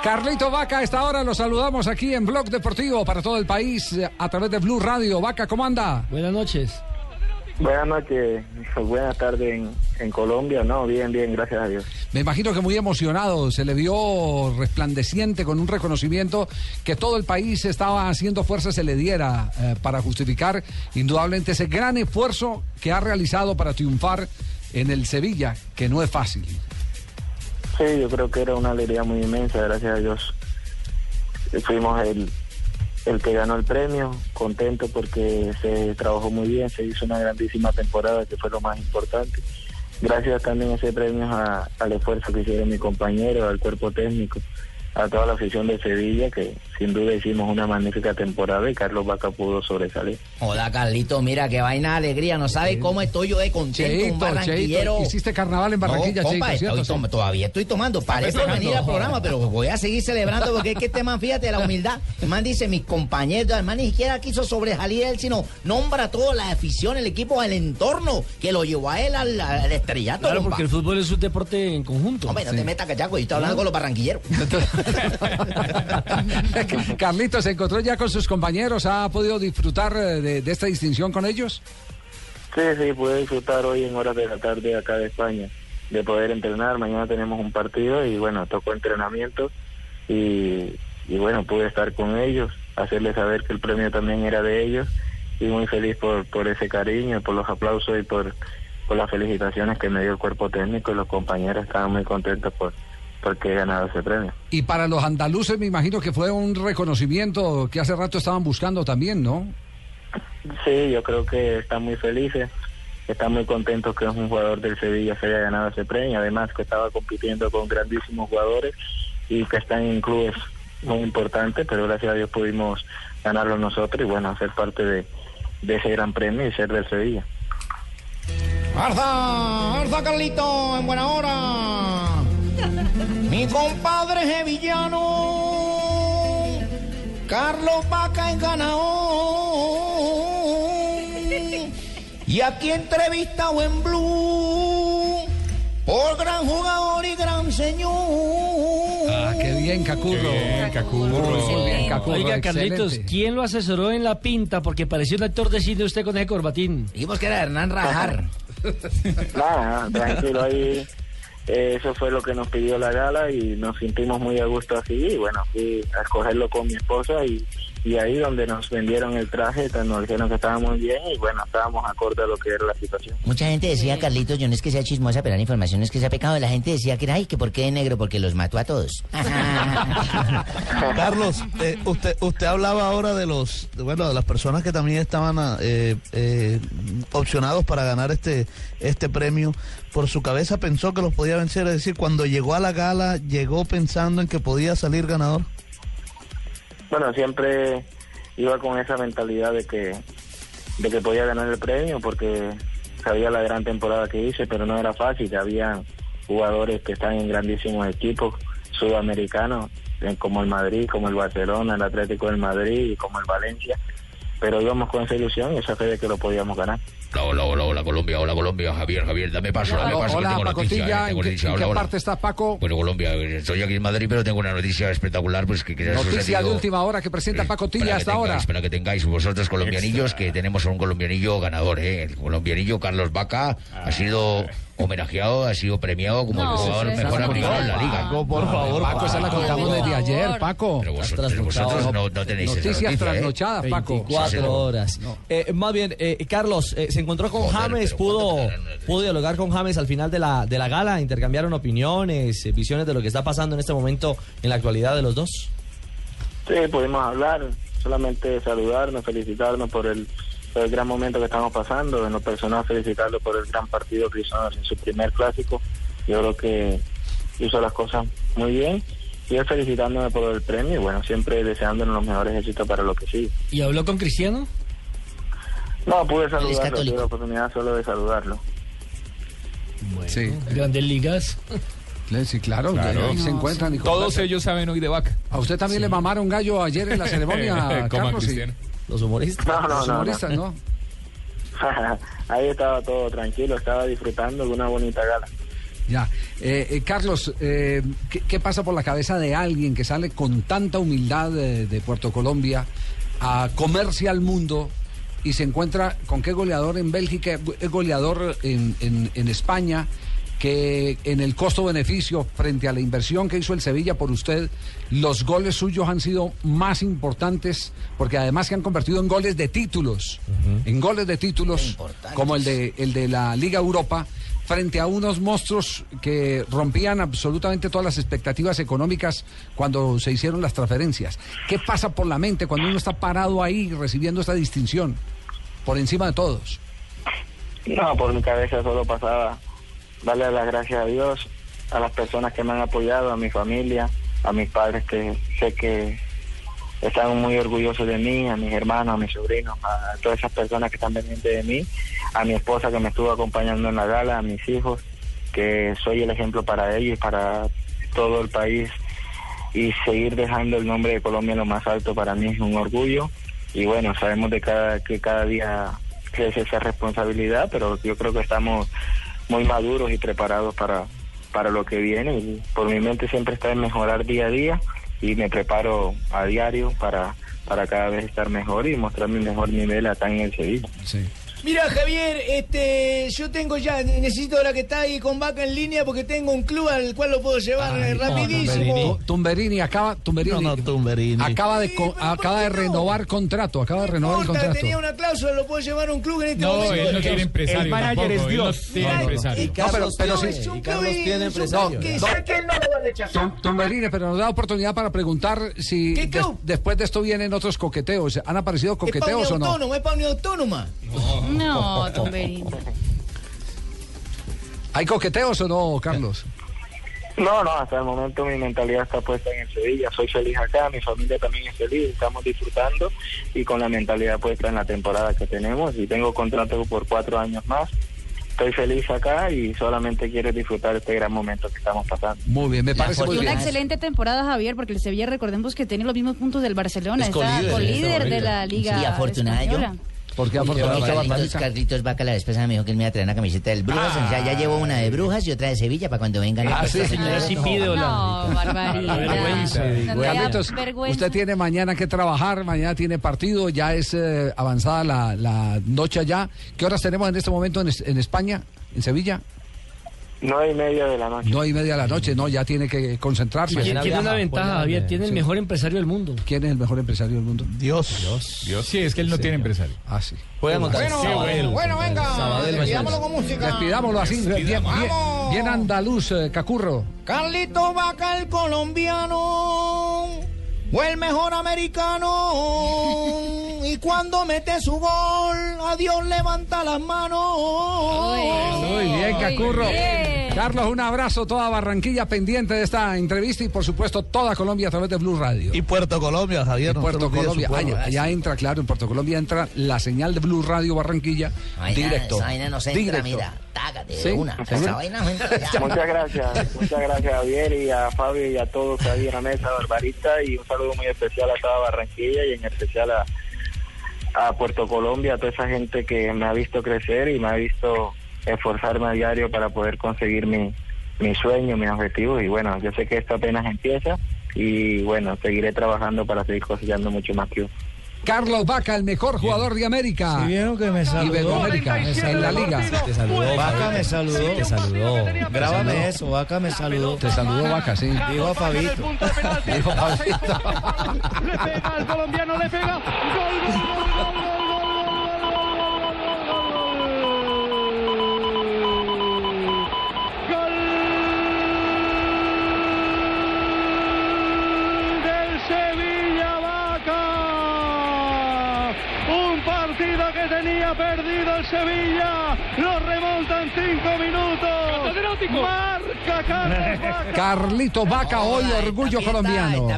Carlito Vaca, a esta hora lo saludamos aquí en Blog Deportivo para todo el país a través de Blue Radio. Vaca, ¿cómo anda? Buenas noches. Buenas noches, buenas tardes en, en, Colombia, no, bien, bien, gracias a Dios. Me imagino que muy emocionado, se le vio resplandeciente con un reconocimiento que todo el país estaba haciendo fuerza se le diera eh, para justificar indudablemente ese gran esfuerzo que ha realizado para triunfar en el Sevilla, que no es fácil. Sí, yo creo que era una alegría muy inmensa, gracias a Dios. Fuimos el, el que ganó el premio, contento porque se trabajó muy bien, se hizo una grandísima temporada, que fue lo más importante. Gracias también a ese premio al esfuerzo que hicieron mi compañero, al cuerpo técnico, a toda la afición de Sevilla, que sin duda hicimos una magnífica temporada y Carlos Vaca pudo sobresalir. Hola, Carlito, mira qué vaina alegría, no sabe cómo estoy yo de contento, un barranquillero. Hiciste carnaval en Barranquilla, no, compa, todavía estoy tomando, parece venir al programa, pero voy a seguir celebrando porque es que este man, fíjate, la humildad, el man dice, mis compañeros, el man ni siquiera quiso sobresalir él, sino nombra toda la afición, el equipo, el entorno, que lo llevó a él al, estrellato. Claro, porque el fútbol es un deporte en conjunto. Hombre, no te metas cachaco, yo estoy hablando con los barranquilleros. Carlitos, ¿se encontró ya con sus compañeros? ¿Ha podido disfrutar eh, de, esta distinción con ellos? Sí, sí, pude disfrutar hoy en horas de la tarde acá de España, de poder entrenar. Mañana tenemos un partido y bueno, tocó entrenamiento y, bueno, pude estar con ellos, hacerles saber que el premio también era de ellos y muy feliz por, ese cariño, por los aplausos y por, por las felicitaciones que me dio el cuerpo técnico y los compañeros estaban muy contentos por porque he ganado ese premio. Y para los andaluces me imagino que fue un reconocimiento que hace rato estaban buscando también, ¿no? Sí, yo creo que están muy felices, están muy contentos que un jugador del Sevilla se haya ganado ese premio, además que estaba compitiendo con grandísimos jugadores y que están en clubes muy importantes, pero gracias a Dios pudimos ganarlo nosotros y bueno, ser parte de, de ese gran premio y ser del Sevilla. ¡Arza! ¡Arza, Carlito! ¡En buena hora! Mi compadre sevillano, Carlos Vaca en ganador. Y aquí entrevistado en Blue por gran jugador y gran señor. Ah, qué bien, Cacurro. Bien, Cacurro. Muy bien, Cacurro. Oiga, Carlitos, ¿quién lo asesoró en la pinta? Porque pareció un actor de cine usted con ese corbatín. Dijimos que era Hernán Rajar. Nada, tranquilo ahí eso fue lo que nos pidió la gala y nos sentimos muy a gusto así. Y bueno, fui a escogerlo con mi esposa y, y ahí donde nos vendieron el traje, nos dijeron que estábamos bien y bueno, estábamos acorde a lo que era la situación. Mucha gente decía, Carlitos, yo no es que sea chismosa, pero la información es que sea pecado. La gente decía que era, ay, que por qué de negro, porque los mató a todos. Carlos, eh, usted usted hablaba ahora de los, bueno, de las personas que también estaban eh, eh, opcionados para ganar este, este premio. Por su cabeza pensó que los podía vencer, es decir, cuando llegó a la gala, llegó pensando en que podía salir ganador. Bueno, siempre iba con esa mentalidad de que, de que podía ganar el premio porque sabía la gran temporada que hice, pero no era fácil. Había jugadores que están en grandísimos equipos sudamericanos, como el Madrid, como el Barcelona, el Atlético del Madrid y como el Valencia. Pero íbamos con esa ilusión y esa fe de que lo podíamos ganar. Hola, hola, hola, Colombia, hola, Colombia. Javier, Javier, dame paso, dame paso. Hola, que tengo noticia, ¿en, qué, ¿en parte estás, Paco? Bueno, Colombia, estoy aquí en Madrid, pero tengo una noticia espectacular, pues que Noticia de última hora que presenta Paco Tilla hasta ahora. Para que tengáis vosotros colombianillos, que tenemos un colombianillo ganador, ¿eh? El colombianillo Carlos Vaca ha sido homenajeado, ha sido premiado como el jugador mejor aplicado en la liga. Paco, por favor, Paco, esa la contamos desde ayer, Paco. Pero vosotros, vosotros no, no, tenéis Noticias esa noticia, trasnochadas, ¿eh? Paco. 24 horas. Eh, más bien, eh, Carlos, eh, se encontró con Joder, James, pudo, ¿cuánto te pudo dialogar con James al final de la, de la gala, intercambiaron opiniones, eh, visiones de lo que está pasando en este momento en la actualidad de los dos. Sí, pudimos hablar, solamente saludarnos, felicitarnos por el, por el gran momento que estamos pasando, en lo personal felicitarlo por el gran partido que hizo en su primer clásico. Yo creo que hizo las cosas muy bien y él felicitándome por el premio y bueno, siempre deseándonos los mejores éxitos para lo que sigue. ¿Y habló con Cristiano? No, pude saludarlo, tuve la oportunidad solo de saludarlo. Sí, Grandes ligas. sí, claro, Claro. ahí se encuentran. y Todos ellos saben hoy de vaca. ¿A usted también le mamaron gallo ayer en la ceremonia, Carlos? Sí. Cristiano. Los humoristas. No, no, Los no, no. humoristas, ¿no? Ahí estaba todo tranquilo, estaba disfrutando de una bonita gala. Ya. Eh, eh, Carlos, eh, ¿qué, qué pasa por la cabeza de alguien que sale con tanta humildad de, de Puerto Colombia a comerse al mundo y se encuentra con qué goleador en Bélgica, es goleador en, en- en España, que en el costo-beneficio frente a la inversión que hizo el Sevilla por usted, los goles suyos han sido más importantes porque además se han convertido en goles de títulos, en goles de títulos como el de, el de la Liga Europa frente a unos monstruos que rompían absolutamente todas las expectativas económicas cuando se hicieron las transferencias. ¿Qué pasa por la mente cuando uno está parado ahí recibiendo esta distinción por encima de todos? No, por mi cabeza solo pasaba darle las gracias a Dios, a las personas que me han apoyado, a mi familia, a mis padres que sé que están muy orgullosos de mí, a mis hermanos, a mis sobrinos, a todas esas personas que están pendientes de mí, a mi esposa que me estuvo acompañando en la gala, a mis hijos, que soy el ejemplo para ellos para todo el país. Y seguir dejando el nombre de Colombia en lo más alto para mí es un orgullo. Y bueno, sabemos de cada que cada día crece esa responsabilidad, pero yo creo que estamos muy maduros y preparados para para lo que viene. Por mi mente siempre está en mejorar día a día y me preparo a diario para para cada vez estar mejor y mostrar mi mejor nivel acá en el Sevilla. Mira, Javier, este, yo tengo ya, necesito ahora que está ahí con Vaca en línea porque tengo un club al cual lo puedo llevar eh, rapidísimo. Tumberini acaba, Tumberini, No, no, Tumberini. acaba de Sí, co- pero acaba de ¿por qué no? renovar contrato, acaba de No renovar el contrato. tenía una cláusula, lo puedo llevar a un club en este No, momento. él no tiene empresario. el manager tampoco, es Dios. no tiene No, no, no. empresario. Y No, pero- Carlos pero Club sí. es un Y Carlos club tiene es empresario. que No. sé que él no lo va a rechazar. Tum- Tumberini, pero nos da oportunidad para preguntar si ¿Qué des- después de esto vienen otros coqueteos. ¿Han aparecido Es para coqueteos o no? es para una autónoma. No, Tumberini. ¿Hay coqueteos o no, Carlos? No, no, hasta el momento mi mentalidad está puesta en el Sevilla. Soy feliz acá, mi familia también es feliz, estamos disfrutando y con la mentalidad puesta en la temporada que tenemos. Y tengo contrato por cuatro años más. Estoy feliz acá y solamente quiero disfrutar este gran momento que estamos pasando. Muy bien, me parece muy Y una bien. excelente temporada, Javier, porque el Sevilla, recordemos que tiene los mismos puntos del Barcelona. Es Está colíder, colíder de la Liga Sí, afortunada yo. española. Porque afortunadamente Carlitos, Carlitos Vaca la pasada me dijo que él me iba a traer una camiseta del Brujas. o sea, ya llevo una de Brujas y otra de Sevilla para cuando vengan. Ah, sí. Señora, sí pide No, barbaridad. Vergüenza, No, no, Carlitos, vergüenza. usted tiene mañana que trabajar, mañana tiene partido, ya es eh, avanzada la, la noche allá. ¿Qué horas tenemos en este momento en España, en Sevilla? Nueve y media de la noche. No y media de la noche, no, ya tiene que concentrarse. Mañana Tiene una ventaja, Javier. Tiene el sí. mejor empresario del mundo. ¿Quién es el mejor empresario del mundo? Dios. Dios, sí, es que él no tiene empresario. Ah, sí. Bueno, Sabadell. bueno, venga, despidámoslo con música. Despidámoslo así, bien, bien, Vamos. bien andaluz, eh, Cacurro. Carlito Vaca, el colombiano, fue el mejor americano. Y cuando mete su gol, a Dios levanta las manos. Muy bien, Cacurro. bien. Carlos, un abrazo, toda Barranquilla pendiente de esta entrevista y por supuesto toda Colombia a través de Blue Radio. Y Puerto Colombia, Javier. Puerto Colombia, allá, allá entra, claro, en Puerto Colombia entra la señal de Blue Radio Barranquilla Vaina, directo. Esa vaina no se entra, directo. mira, tágate de ¿Sí? una. Esa vaina entra ya. Muchas gracias, muchas gracias Javier y a Fabio y a todos ahí en la mesa, Barbarita, y un saludo muy especial a toda Barranquilla y en especial a, a Puerto Colombia, a toda esa gente que me ha visto crecer y me ha visto esforzarme a diario para poder conseguir mi, mi sueño, mis objetivos y bueno, yo sé que esto apenas empieza y bueno, seguiré trabajando para seguir cosechando mucho más que yo. Carlos Vaca, el mejor jugador de América. Sí, vieron que me saludó. América, en la liga. Te saludó. Vaca me saludó. Te saludó. Grábame eso, Vaca me saludó. Te saludó Vaca, sí. Dijo a Fabito. Dijo Fabito. Le pega al colombiano, le pega. Gol, gol, gol. Partido que tenía perdido el Sevilla. Lo remonta en cinco minutos. Marca Carlos Vaca. Carlito Vaca, hoy orgullo colombiano.